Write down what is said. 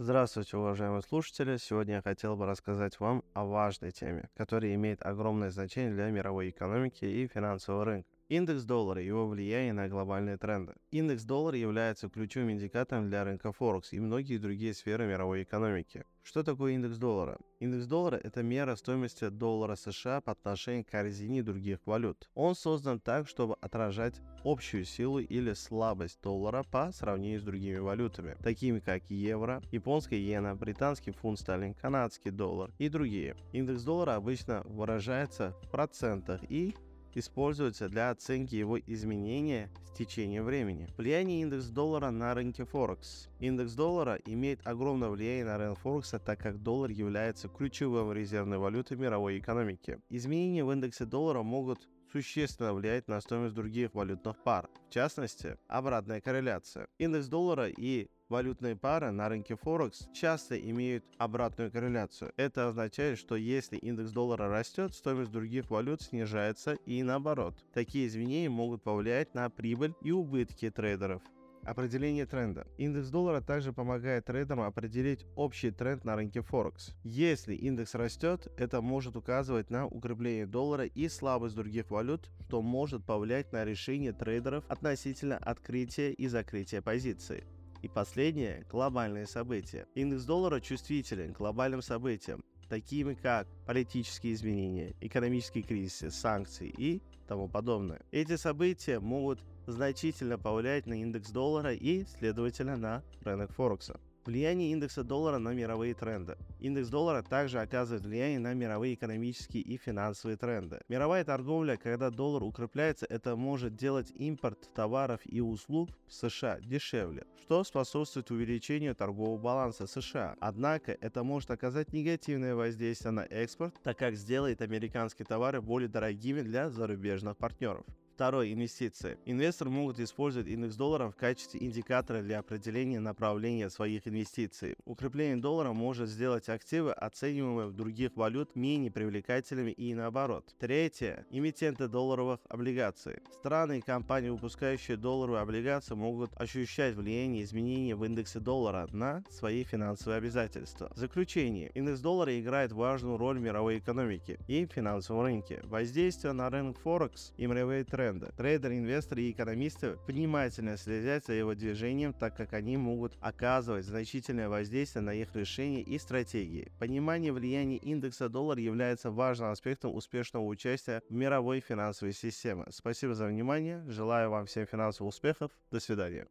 Здравствуйте, уважаемые слушатели! Сегодня я хотел бы рассказать вам о важной теме, которая имеет огромное значение для мировой экономики и финансового рынка. Индекс доллара и его влияние на глобальные тренды. Индекс доллара является ключевым индикатором для рынка Форекс и многие другие сферы мировой экономики. Что такое индекс доллара? Индекс доллара – это мера стоимости доллара США по отношению к корзине других валют. Он создан так, чтобы отражать общую силу или слабость доллара по сравнению с другими валютами, такими как евро, японская иена, британский фунт стерлинг, канадский доллар и другие. Индекс доллара обычно выражается в процентах и используется для оценки его изменения с течением времени. Влияние индекса доллара на рынке Форекс. Индекс доллара имеет огромное влияние на рынок Форекса, так как доллар является ключевым резервной валютой мировой экономики. Изменения в индексе доллара могут существенно влиять на стоимость других валютных пар, в частности, обратная корреляция. Индекс доллара и Валютные пары на рынке Форекс часто имеют обратную корреляцию. Это означает, что если индекс доллара растет, стоимость других валют снижается и наоборот. Такие изменения могут повлиять на прибыль и убытки трейдеров. Определение тренда. Индекс доллара также помогает трейдерам определить общий тренд на рынке Форекс. Если индекс растет, это может указывать на укрепление доллара и слабость других валют, что может повлиять на решение трейдеров относительно открытия и закрытия позиции. И последнее – глобальные события. Индекс доллара чувствителен к глобальным событиям, такими как политические изменения, экономические кризисы, санкции и тому подобное. Эти события могут значительно повлиять на индекс доллара и, следовательно, на рынок Форекса. Влияние индекса доллара на мировые тренды. Индекс доллара также оказывает влияние на мировые экономические и финансовые тренды. Мировая торговля, когда доллар укрепляется, это может делать импорт товаров и услуг в США дешевле, что способствует увеличению торгового баланса США. Однако это может оказать негативное воздействие на экспорт, так как сделает американские товары более дорогими для зарубежных партнеров. Второе. Инвестиции. Инвесторы могут использовать индекс доллара в качестве индикатора для определения направления своих инвестиций. Укрепление доллара может сделать активы, оцениваемые в других валют, менее привлекательными и наоборот. Третье. Эмитенты долларовых облигаций. Страны и компании, выпускающие долларовые облигации, могут ощущать влияние изменений в индексе доллара на свои финансовые обязательства. Заключение. Индекс доллара играет важную роль в мировой экономике и финансовом рынке. Воздействие на рынок Форекс и мировые тренды тренда. Трейдеры, инвесторы и экономисты внимательно следят за его движением, так как они могут оказывать значительное воздействие на их решения и стратегии. Понимание влияния индекса доллара является важным аспектом успешного участия в мировой финансовой системе. Спасибо за внимание. Желаю вам всем финансовых успехов. До свидания.